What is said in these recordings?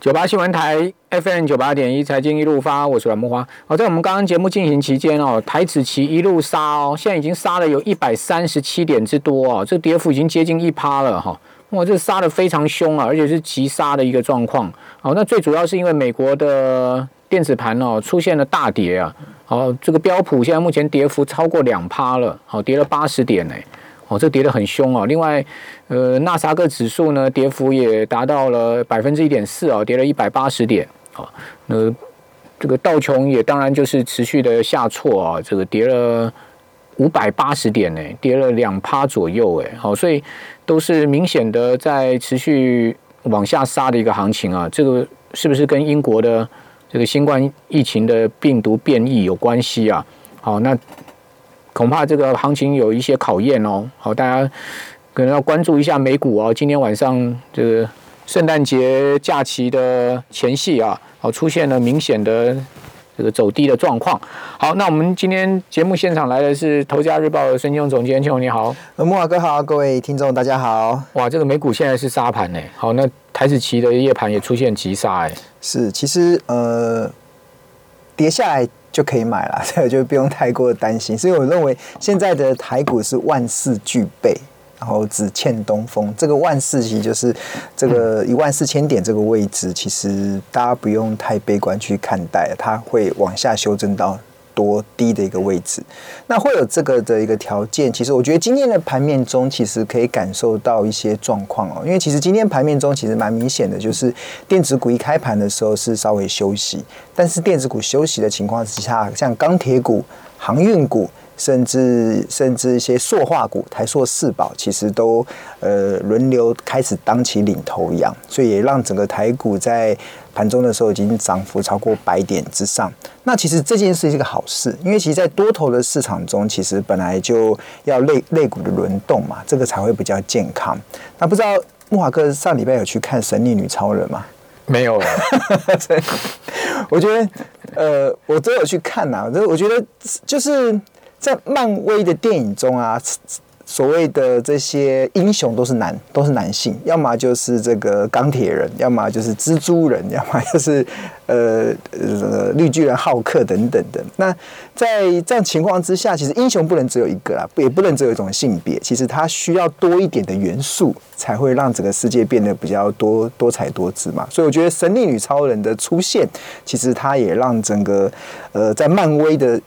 九八新闻台 FM 九八点一财经一路发，我是阮木花。好，在我们刚刚节目进行期间哦，台指期一路杀哦，现在已经杀了有一百三十七点之多哦，这跌幅已经接近一趴了哈。哇，这杀的非常凶啊，而且是急杀的一个状况。好，那最主要是因为美国的电子盘哦出现了大跌啊。好，这个标普现在目前跌幅超过两趴了，好，跌了八十点呢。哦，这跌得很凶哦。另外，呃，纳萨克指数呢，跌幅也达到了百分之一点四哦，跌了一百八十点。哦，那这个道琼也当然就是持续的下挫啊，这个跌了五百八十点呢，跌了两趴左右哎。好，所以都是明显的在持续往下杀的一个行情啊。这个是不是跟英国的这个新冠疫情的病毒变异有关系啊？好，那。恐怕这个行情有一些考验哦，好，大家可能要关注一下美股哦。今天晚上这个圣诞节假期的前夕啊，好，出现了明显的这个走低的状况。好，那我们今天节目现场来的是《头家日报》的孙金总监，金总你好，木华哥好，各位听众大家好。哇，这个美股现在是沙盘呢。好，那台子期的夜盘也出现急杀哎。是，其实呃，跌下来。就可以买了，这个就不用太过担心。所以我认为现在的台股是万事俱备，然后只欠东风。这个万事其实就是这个一万四千点这个位置，其实大家不用太悲观去看待，它会往下修正到。多低的一个位置，那会有这个的一个条件。其实我觉得今天的盘面中，其实可以感受到一些状况哦。因为其实今天盘面中其实蛮明显的，就是电子股一开盘的时候是稍微休息，但是电子股休息的情况之下，像钢铁股、航运股。甚至甚至一些塑化股，台塑、四宝，其实都呃轮流开始当起领头羊，所以也让整个台股在盘中的时候已经涨幅超过百点之上。那其实这件事是一个好事，因为其实，在多头的市场中，其实本来就要类类股的轮动嘛，这个才会比较健康。那不知道木华哥上礼拜有去看《神力女超人》吗？没有，我觉得呃，我都有去看呐，我觉得就是。在漫威的电影中啊，所谓的这些英雄都是男，都是男性，要么就是这个钢铁人，要么就是蜘蛛人，要么就是呃呃绿巨人浩克等等的。那在这样情况之下，其实英雄不能只有一个啦，也不能只有一种性别，其实它需要多一点的元素，才会让整个世界变得比较多多彩多姿嘛。所以我觉得神力女超人的出现，其实它也让整个呃在漫威的。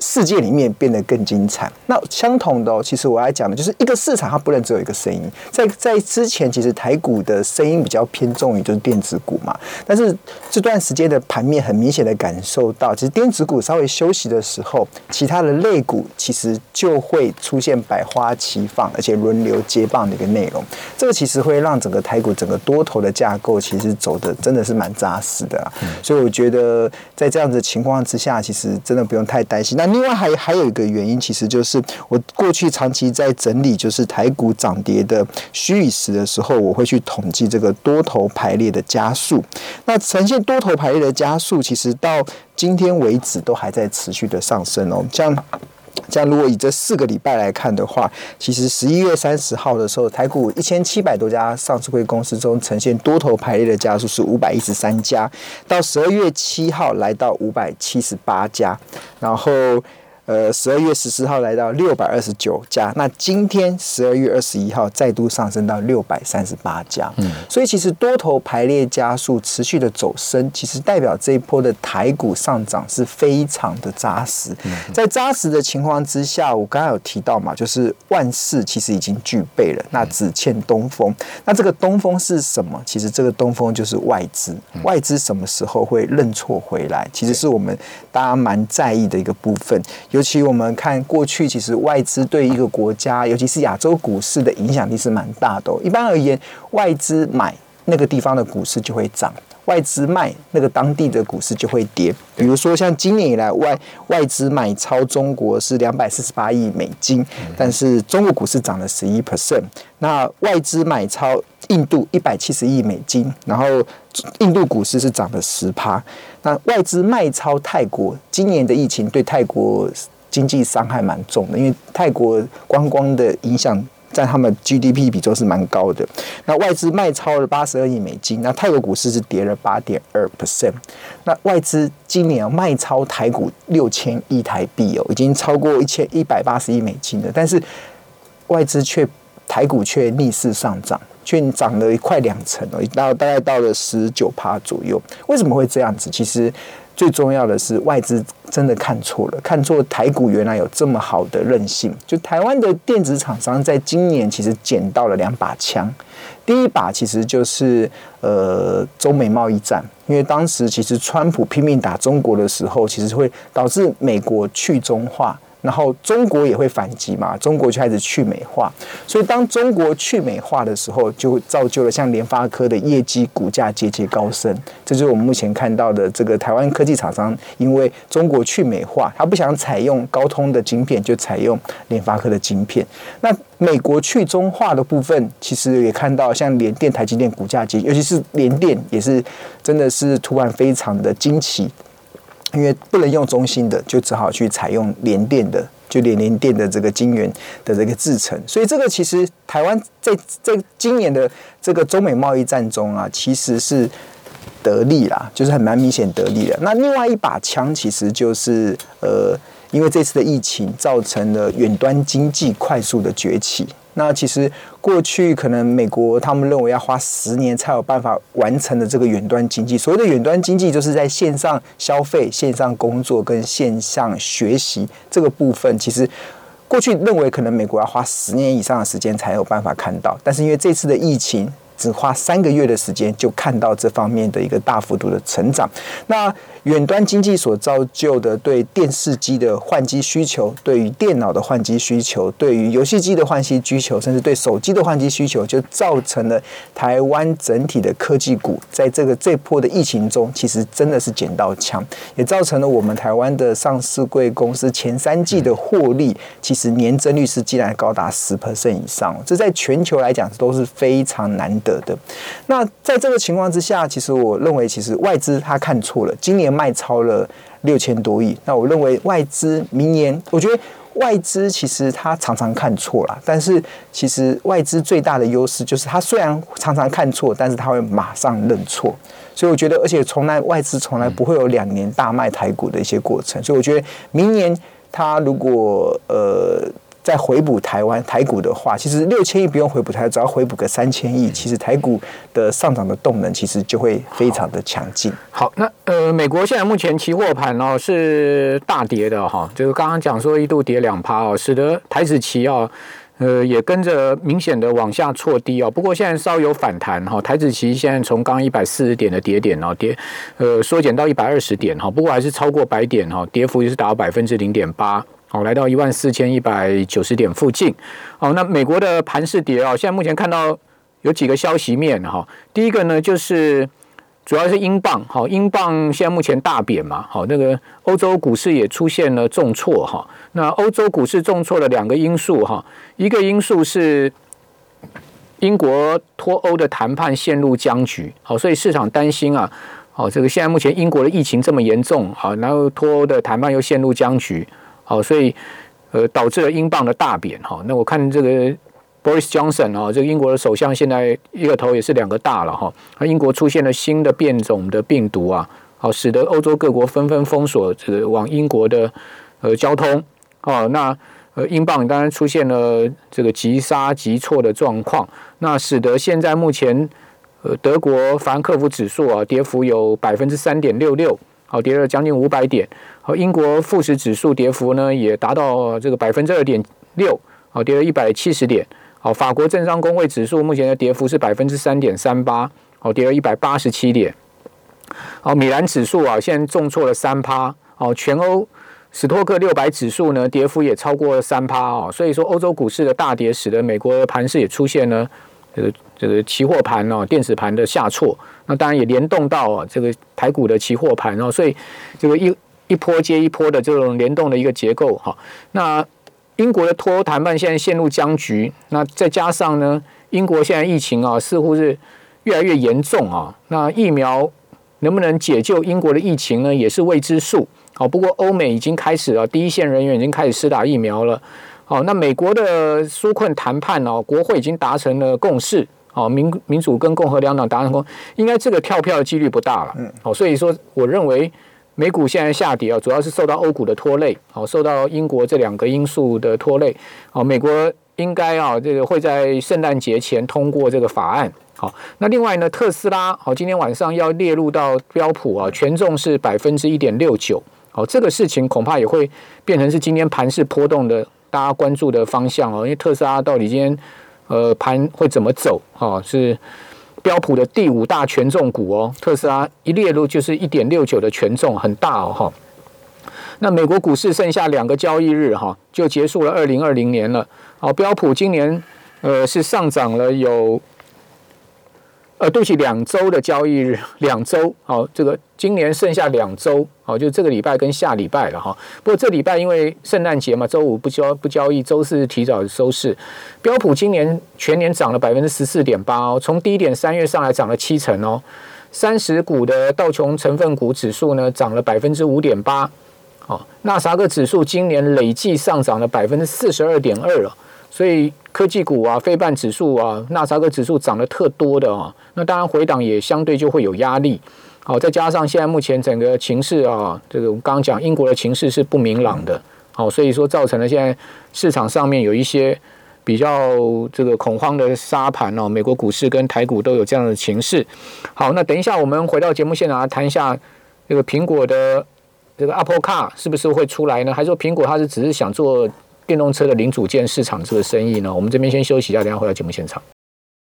世界里面变得更精彩。那相同的哦，其实我要讲的就是一个市场，它不能只有一个声音。在在之前，其实台股的声音比较偏重于就是电子股嘛。但是这段时间的盘面很明显的感受到，其实电子股稍微休息的时候，其他的类股其实就会出现百花齐放，而且轮流接棒的一个内容。这个其实会让整个台股整个多头的架构其实走的真的是蛮扎实的。所以我觉得在这样子情况之下，其实真的不用太担心。那另外还还有一个原因，其实就是我过去长期在整理，就是台股涨跌的虚与实的时候，我会去统计这个多头排列的加速。那呈现多头排列的加速，其实到今天为止都还在持续的上升哦。像这样如果以这四个礼拜来看的话，其实十一月三十号的时候，台股一千七百多家上市会公司中呈现多头排列的家数是五百一十三家，到十二月七号来到五百七十八家，然后。呃，十二月十四号来到六百二十九家，那今天十二月二十一号再度上升到六百三十八家。嗯，所以其实多头排列加速持续的走升，其实代表这一波的台股上涨是非常的扎实。在扎实的情况之下，我刚刚有提到嘛，就是万事其实已经具备了，那只欠东风。那这个东风是什么？其实这个东风就是外资。外资什么时候会认错回来？其实是我们大家蛮在意的一个部分。有尤其我们看过去，其实外资对一个国家，尤其是亚洲股市的影响力是蛮大的。一般而言，外资买那个地方的股市就会涨，外资卖那个当地的股市就会跌。比如说，像今年以来外外资买超中国是两百四十八亿美金，但是中国股市涨了十一 percent。那外资买超印度一百七十亿美金，然后印度股市是涨了十趴。那外资卖超泰国，今年的疫情对泰国经济伤害蛮重的，因为泰国观光的影响占他们 GDP 比重是蛮高的。那外资卖超了八十二亿美金，那泰国股市是跌了八点二 percent。那外资今年卖超台股六千亿台币哦，已经超过一千一百八十亿美金了，但是外资却台股却逆势上涨。却涨了快两成哦，到大概到了十九趴左右。为什么会这样子？其实最重要的是外资真的看错了，看错台股原来有这么好的韧性。就台湾的电子厂商在今年其实捡到了两把枪，第一把其实就是呃中美贸易战，因为当时其实川普拼命打中国的时候，其实会导致美国去中化。然后中国也会反击嘛，中国就开始去美化，所以当中国去美化的时候，就造就了像联发科的业绩股价节节高升。这就是我们目前看到的这个台湾科技厂商，因为中国去美化，他不想采用高通的晶片，就采用联发科的晶片。那美国去中化的部分，其实也看到像联电、台积电股价节，尤其是联电也是真的是突然非常的惊奇。因为不能用中心的，就只好去采用联电的，就联联电的这个晶圆的这个制程。所以这个其实台湾在在今年的这个中美贸易战中啊，其实是得利啦，就是很蛮明显得利的。那另外一把枪，其实就是呃，因为这次的疫情造成了远端经济快速的崛起。那其实过去可能美国他们认为要花十年才有办法完成的这个远端经济，所谓的远端经济就是在线上消费、线上工作跟线上学习这个部分，其实过去认为可能美国要花十年以上的时间才有办法看到，但是因为这次的疫情。只花三个月的时间就看到这方面的一个大幅度的成长。那远端经济所造就的对电视机的换机需求，对于电脑的换机需求，对于游戏机的换机需求，甚至对手机的换机需求，就造成了台湾整体的科技股在这个这波的疫情中，其实真的是捡到枪，也造成了我们台湾的上市贵公司前三季的获利，其实年增率是竟然高达十 percent 以上，这在全球来讲都是非常难得。的，那在这个情况之下，其实我认为，其实外资他看错了，今年卖超了六千多亿。那我认为外资明年，我觉得外资其实他常常看错了，但是其实外资最大的优势就是，他虽然常常看错，但是他会马上认错。所以我觉得，而且从来外资从来不会有两年大卖台股的一些过程。所以我觉得明年他如果呃。再回补台湾台股的话，其实六千亿不用回补台，只要回补个三千亿，其实台股的上涨的动能其实就会非常的强劲。好，那呃，美国现在目前期货盘哦是大跌的哈，就是刚刚讲说一度跌两趴哦，使得台指期哦呃也跟着明显的往下挫低哦。不过现在稍有反弹哈，台指期现在从刚一百四十点的跌点哦跌呃缩减到一百二十点哈，不过还是超过百点哈，跌幅也是达到百分之零点八。好，来到一万四千一百九十点附近。好，那美国的盘市跌啊，现在目前看到有几个消息面哈。第一个呢，就是主要是英镑，好，英镑现在目前大贬嘛，好，那个欧洲股市也出现了重挫哈。那欧洲股市重挫的两个因素哈，一个因素是英国脱欧的谈判陷入僵局，好，所以市场担心啊，好，这个现在目前英国的疫情这么严重，好，然后脱欧的谈判又陷入僵局。好，所以呃导致了英镑的大贬哈。那我看这个 Boris Johnson 啊，这个英国的首相现在一个头也是两个大了哈。那英国出现了新的变种的病毒啊，好，使得欧洲各国纷纷封锁这个往英国的呃交通。哦，那呃英镑当然出现了这个急杀急挫的状况，那使得现在目前呃德国凡克福指数啊跌幅有百分之三点六六。好，跌了将近五百点。好，英国富时指数跌幅呢也达到这个百分之二点六，好，跌了一百七十点。好，法国政商工会指数目前的跌幅是百分之三点三八，好，跌了一百八十七点。好，米兰指数啊，现在重挫了三趴。好，全欧史托克六百指数呢，跌幅也超过了三趴啊。所以说，欧洲股市的大跌，使得美国盘市也出现了这个这个期货盘哦，电子盘的下挫。那当然也联动到这个台股的期货盘哦，所以这个一一波接一波的这种联动的一个结构哈。那英国的脱欧谈判现在陷入僵局，那再加上呢，英国现在疫情啊似乎是越来越严重啊。那疫苗能不能解救英国的疫情呢，也是未知数。好，不过欧美已经开始了，第一线人员已经开始施打疫苗了。好，那美国的纾困谈判哦，国会已经达成了共识。哦，民民主跟共和两党达成共，应该这个跳票的几率不大了。嗯，好，所以说我认为美股现在下跌啊，主要是受到欧股的拖累，好，受到英国这两个因素的拖累。好，美国应该啊，这个会在圣诞节前通过这个法案。好，那另外呢，特斯拉好，今天晚上要列入到标普啊，权重是百分之一点六九。好，这个事情恐怕也会变成是今天盘势波动的大家关注的方向哦，因为特斯拉到底今天。呃，盘会怎么走？哈，是标普的第五大权重股哦。特斯拉一列入就是一点六九的权重，很大哦。哈，那美国股市剩下两个交易日哈，就结束了二零二零年了。好，标普今年呃是上涨了有。呃，对不起，两周的交易日，两周，好，这个今年剩下两周，好，就这个礼拜跟下礼拜了哈。不过这礼拜因为圣诞节嘛，周五不交不交易，周四提早收市。标普今年全年涨了百分之十四点八哦，从低点三月上来涨了七成哦。三十股的道琼成分股指数呢，涨了百分之五点八，哦，纳萨克指数今年累计上涨了百分之四十二点二了。所以科技股啊、非半指数啊、纳斯达克指数涨得特多的啊，那当然回档也相对就会有压力。好，再加上现在目前整个情势啊，这个我们刚刚讲英国的情势是不明朗的，好，所以说造成了现在市场上面有一些比较这个恐慌的沙盘哦。美国股市跟台股都有这样的情势。好，那等一下我们回到节目现场来谈一下这个苹果的这个 Apple Car 是不是会出来呢？还是说苹果它是只是想做？电动车的零组件市场这个生意呢，我们这边先休息一下，等下回到节目现场。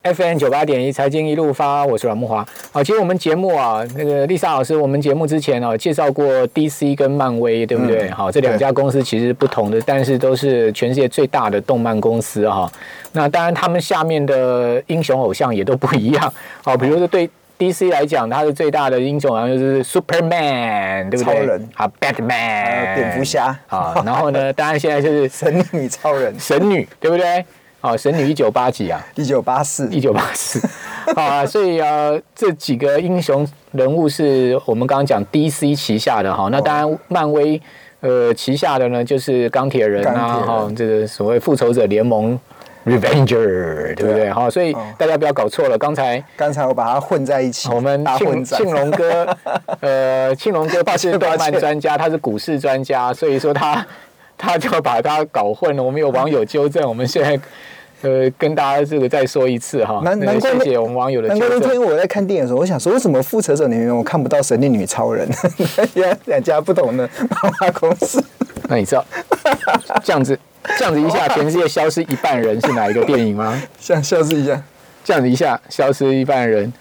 FM 九八点一财经一路发，我是阮木华。好，其实我们节目啊，那个丽莎老师，我们节目之前啊介绍过 DC 跟漫威，对不对？好，这两家公司其实不同的，但是都是全世界最大的动漫公司哈。那当然，他们下面的英雄偶像也都不一样。好，比如说对。D.C. 来讲，它的最大的英雄好像就是 Superman，对不对？超人啊，Batman，蝙蝠侠啊。然后呢，当然现在就是神女超人，神女，对不对？好，神女一九八几啊？一九八四，一九八四。啊，所以啊，这几个英雄人物是我们刚刚讲 D.C. 旗下的哈。那当然，漫威呃旗下的呢，就是钢铁人啊，哈，这个所谓复仇者联盟。Revenger，对不对？好，所以大家不要搞错了。刚才刚才我把它混在一起。我们庆庆龙哥，呃，庆龙哥是动漫专家，他是股市专家，所以说他 他就把它搞混了。我们有网友纠正，我们现在 呃跟大家这个再说一次哈。难难怪谢谢我们网友的纠正。那天我在看电影的时候，我想说，为什么复仇者里面我看不到神力女超人？两两家不同的漫画公司。那你知道这样子？这样子一下，全世界消失一半人是哪一个电影吗？像 消失一下，这样子一下消失一半人，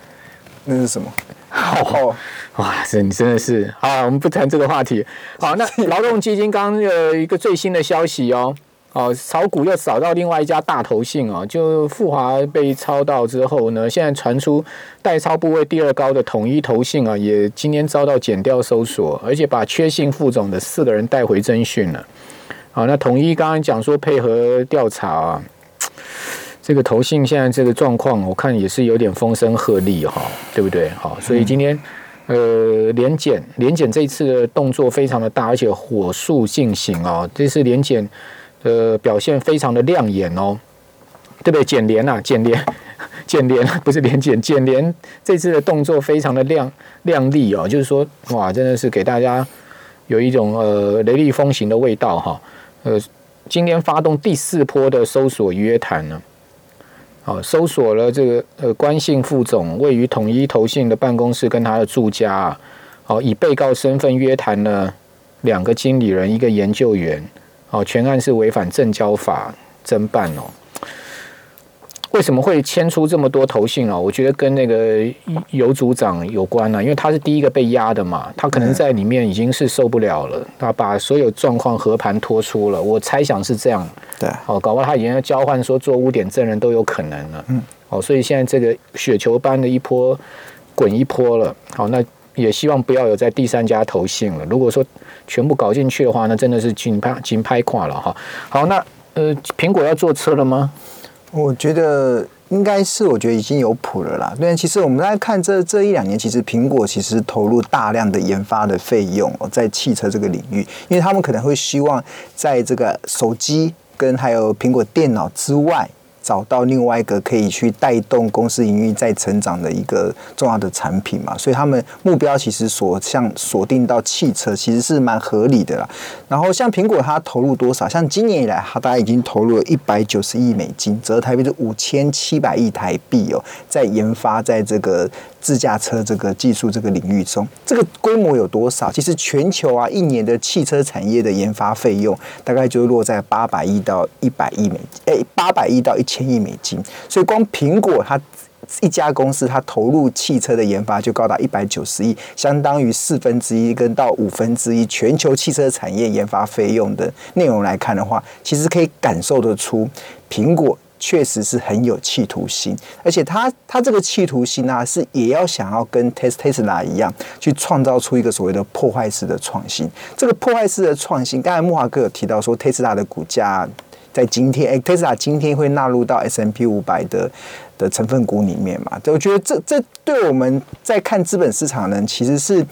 那是什么？好，哇塞，你真的是好，我们不谈这个话题。好，那劳动基金刚有一个最新的消息哦，哦，炒股又扫到另外一家大头信哦，就富华被抄到之后呢，现在传出代抄部位第二高的统一投信啊，也今天遭到减掉搜索，而且把缺信副总的四个人带回侦讯了。好，那统一刚刚讲说配合调查啊，这个投信现在这个状况，我看也是有点风声鹤唳哈，对不对？好，所以今天呃连检连检这次的动作非常的大，而且火速进行哦，这次连检呃表现非常的亮眼哦，对不对？检联啊，检联检联不是连检，检联这次的动作非常的亮亮丽哦，就是说哇，真的是给大家有一种呃雷厉风行的味道哈。呃，今天发动第四波的搜索约谈呢，好，搜索了这个呃关信副总位于统一投信的办公室跟他的住家，啊好，以被告身份约谈了两个经理人，一个研究员，好，全案是违反证交法侦办哦。为什么会牵出这么多头信啊？我觉得跟那个尤组长有关呢，因为他是第一个被压的嘛，他可能在里面已经是受不了了，他把所有状况和盘托出了。我猜想是这样，对，哦，搞不好他已经要交换说做污点证人都有可能了，嗯，哦，所以现在这个雪球般的一波滚一波了，好，那也希望不要有在第三家投信了。如果说全部搞进去的话，那真的是紧拍紧拍垮了哈。好，那呃，苹果要坐车了吗？我觉得应该是，我觉得已经有谱了啦。对，其实我们在看这这一两年，其实苹果其实投入大量的研发的费用在汽车这个领域，因为他们可能会希望在这个手机跟还有苹果电脑之外。找到另外一个可以去带动公司营运再成长的一个重要的产品嘛，所以他们目标其实所向锁定到汽车，其实是蛮合理的啦。然后像苹果，它投入多少？像今年以来，它大概已经投入了一百九十亿美金，折台币是五千七百亿台币哦，在研发在这个。自驾车这个技术这个领域中，这个规模有多少？其实全球啊，一年的汽车产业的研发费用大概就落在八百亿到一百亿美，诶，八百亿到一千千亿美金。所以光苹果它一家公司，它投入汽车的研发就高达一百九十亿，相当于四分之一跟到五分之一全球汽车产业研发费用的内容来看的话，其实可以感受得出苹果。确实是很有企图心，而且他他这个企图心呢，是也要想要跟 Tesla 一样，去创造出一个所谓的破坏式的创新。这个破坏式的创新，刚才木华哥有提到说，Tesla 的股价在今天，哎，Tesla 今天会纳入到 S M P 五百的的成分股里面嘛？我觉得这这对我们在看资本市场人，其实是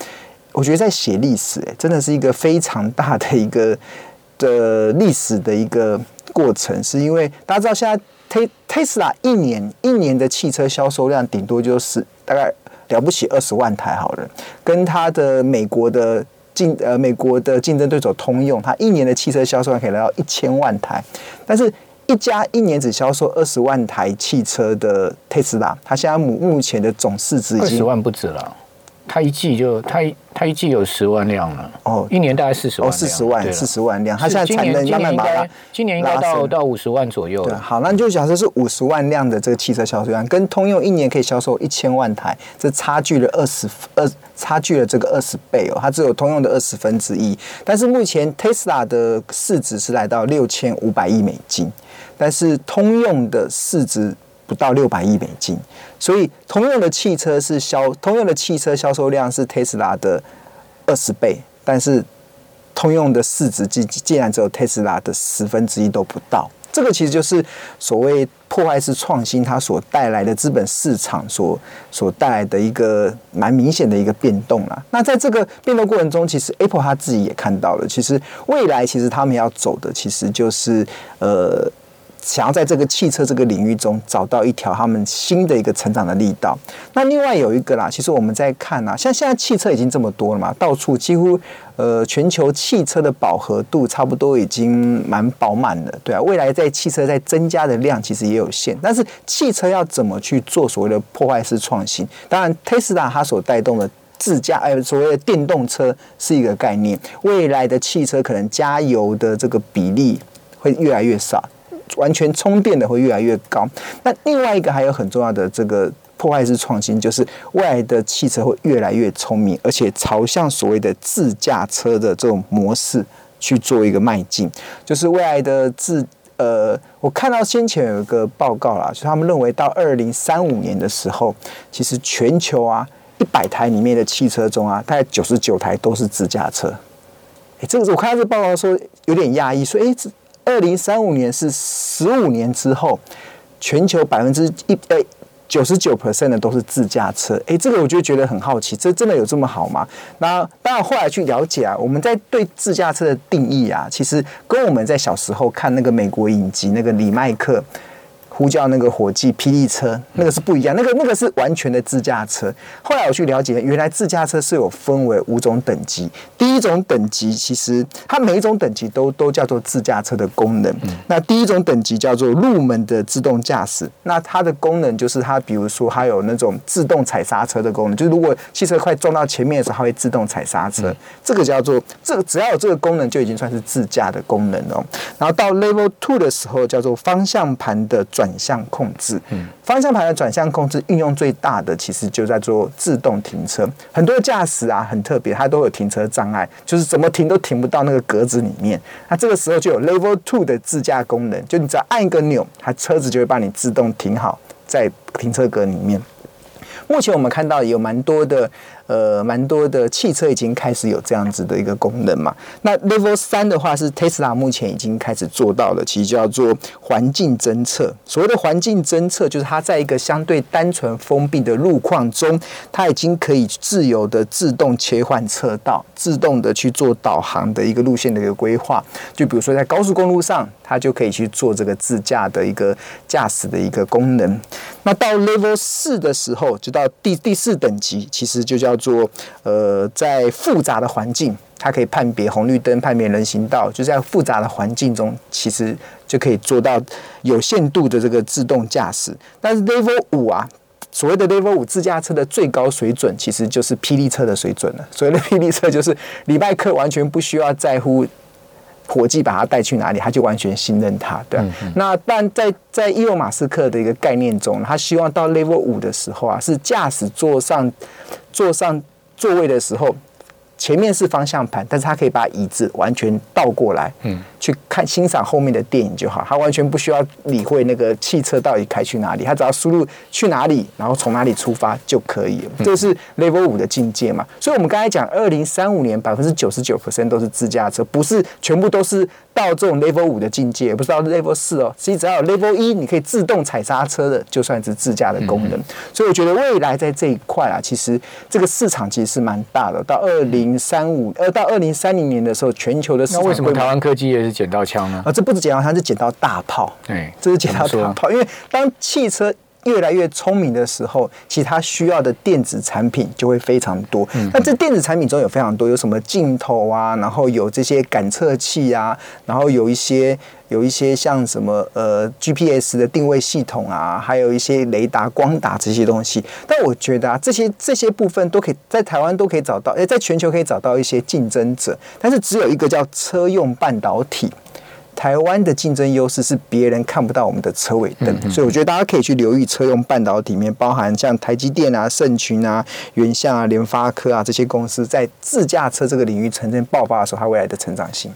我觉得在写历史，哎，真的是一个非常大的一个的历史的一个过程，是因为大家知道现在。Tesla 一年一年的汽车销售量顶多就是大概了不起二十万台好了，跟它的美国的竞呃美国的竞争对手通用，它一年的汽车销售量可以来到一千万台，但是一家一年只销售二十万台汽车的特斯拉它现在目目前的总市值已经二十万不止了，它一季就它一。它一季有十万辆了，哦，一年大概四十万，哦，四十万，四十万辆。它现在产能慢慢把今年应该到到五十万左右。对，好，那你就假设是五十万辆的这个汽车销售量，跟通用一年可以销售一千万台，这差距了二十二，差距了这个二十倍哦。它只有通用的二十分之一，但是目前 Tesla 的市值是来到六千五百亿美金，但是通用的市值。不到六百亿美金，所以通用的汽车是销通用的汽车销售量是 Tesla 的二十倍，但是通用的市值竟竟然只有 Tesla 的十分之一都不到。这个其实就是所谓破坏式创新它所带来的资本市场所所带来的一个蛮明显的一个变动啦。那在这个变动过程中，其实 Apple 它自己也看到了，其实未来其实他们要走的其实就是呃。想要在这个汽车这个领域中找到一条他们新的一个成长的力道。那另外有一个啦，其实我们在看啊，像现在汽车已经这么多了嘛，到处几乎呃全球汽车的饱和度差不多已经蛮饱满了，对啊。未来在汽车在增加的量其实也有限，但是汽车要怎么去做所谓的破坏式创新？当然，Tesla 它所带动的自驾哎，所谓的电动车是一个概念。未来的汽车可能加油的这个比例会越来越少。完全充电的会越来越高。那另外一个还有很重要的这个破坏式创新，就是未来的汽车会越来越聪明，而且朝向所谓的自驾车的这种模式去做一个迈进。就是未来的自呃，我看到先前有一个报告啦，就他们认为到二零三五年的时候，其实全球啊一百台里面的汽车中啊，大概九十九台都是自驾车。哎，这个我看到这报告说有点压抑，说哎这。二零三五年是十五年之后，全球百分之一呃九十九 percent 的都是自驾车。诶，这个我就觉得很好奇，这真的有这么好吗？那当然后来去了解啊，我们在对自驾车的定义啊，其实跟我们在小时候看那个美国影集那个李麦克。呼叫那个伙计霹雳车，那个是不一样，那个那个是完全的自驾车。后来我去了解，原来自驾车是有分为五种等级。第一种等级其实它每一种等级都都叫做自驾车的功能。那第一种等级叫做入门的自动驾驶，那它的功能就是它比如说它有那种自动踩刹车的功能，就是如果汽车快撞到前面的时候，它会自动踩刹车。这个叫做这个只要有这个功能就已经算是自驾的功能了。然后到 Level Two 的时候叫做方向盘的转。转向控制，嗯，方向盘的转向控制运用最大的，其实就在做自动停车。很多驾驶啊，很特别，它都有停车障碍，就是怎么停都停不到那个格子里面。那这个时候就有 Level Two 的自驾功能，就你只要按一个钮，它车子就会帮你自动停好在停车格里面。目前我们看到有蛮多的。呃蛮多的汽车已经开始有这样子的一个功能嘛。那 Level 三的话是 Tesla 目前已经开始做到了，其实叫做环境侦测。所谓的环境侦测，就是它在一个相对单纯封闭的路况中，它已经可以自由的自动切换车道，自动的去做导航的一个路线的一个规划。就比如说在高速公路上，它就可以去做这个自驾的一个驾驶的一个功能。那到 Level 四的时候，就到第第四等级，其实就叫做呃，在复杂的环境，它可以判别红绿灯、判别人行道，就在复杂的环境中，其实就可以做到有限度的这个自动驾驶。但是 Level 五啊。所谓的 Level 五自驾车的最高水准，其实就是霹雳车的水准了。所谓的霹雳车，就是礼拜课完全不需要在乎伙计把他带去哪里，他就完全信任他，对那但在在伊隆马斯克的一个概念中，他希望到 Level 五的时候啊，是驾驶座上坐上座位的时候。前面是方向盘，但是他可以把椅子完全倒过来，嗯，去看欣赏后面的电影就好。他完全不需要理会那个汽车到底开去哪里，他只要输入去哪里，然后从哪里出发就可以了。这是 Level 五的境界嘛？所以，我们刚才讲，二零三五年百分之九十九 percent 都是自驾车，不是全部都是到这种 Level 五的境界，不是到 Level 四哦。其实只要有 Level 一，你可以自动踩刹车的，就算是自驾的功能。所以，我觉得未来在这一块啊，其实这个市场其实是蛮大的。到二零三五呃，到二零三零年的时候，全球的市场那为什么台湾科技也是捡到枪呢？啊，这不是捡到枪，是捡到大炮。对，这是捡到大炮。因为当汽车越来越聪明的时候，其实它需要的电子产品就会非常多。那这电子产品中有非常多，有什么镜头啊，然后有这些感测器啊，然后有一些。有一些像什么呃 GPS 的定位系统啊，还有一些雷达、光达这些东西。但我觉得啊，这些这些部分都可以在台湾都可以找到，诶，在全球可以找到一些竞争者。但是只有一个叫车用半导体，台湾的竞争优势是别人看不到我们的车尾灯，所以我觉得大家可以去留意车用半导体里面包含像台积电啊、盛群啊、原相啊、联发科啊这些公司在自驾车这个领域呈现爆发的时候，它未来的成长性。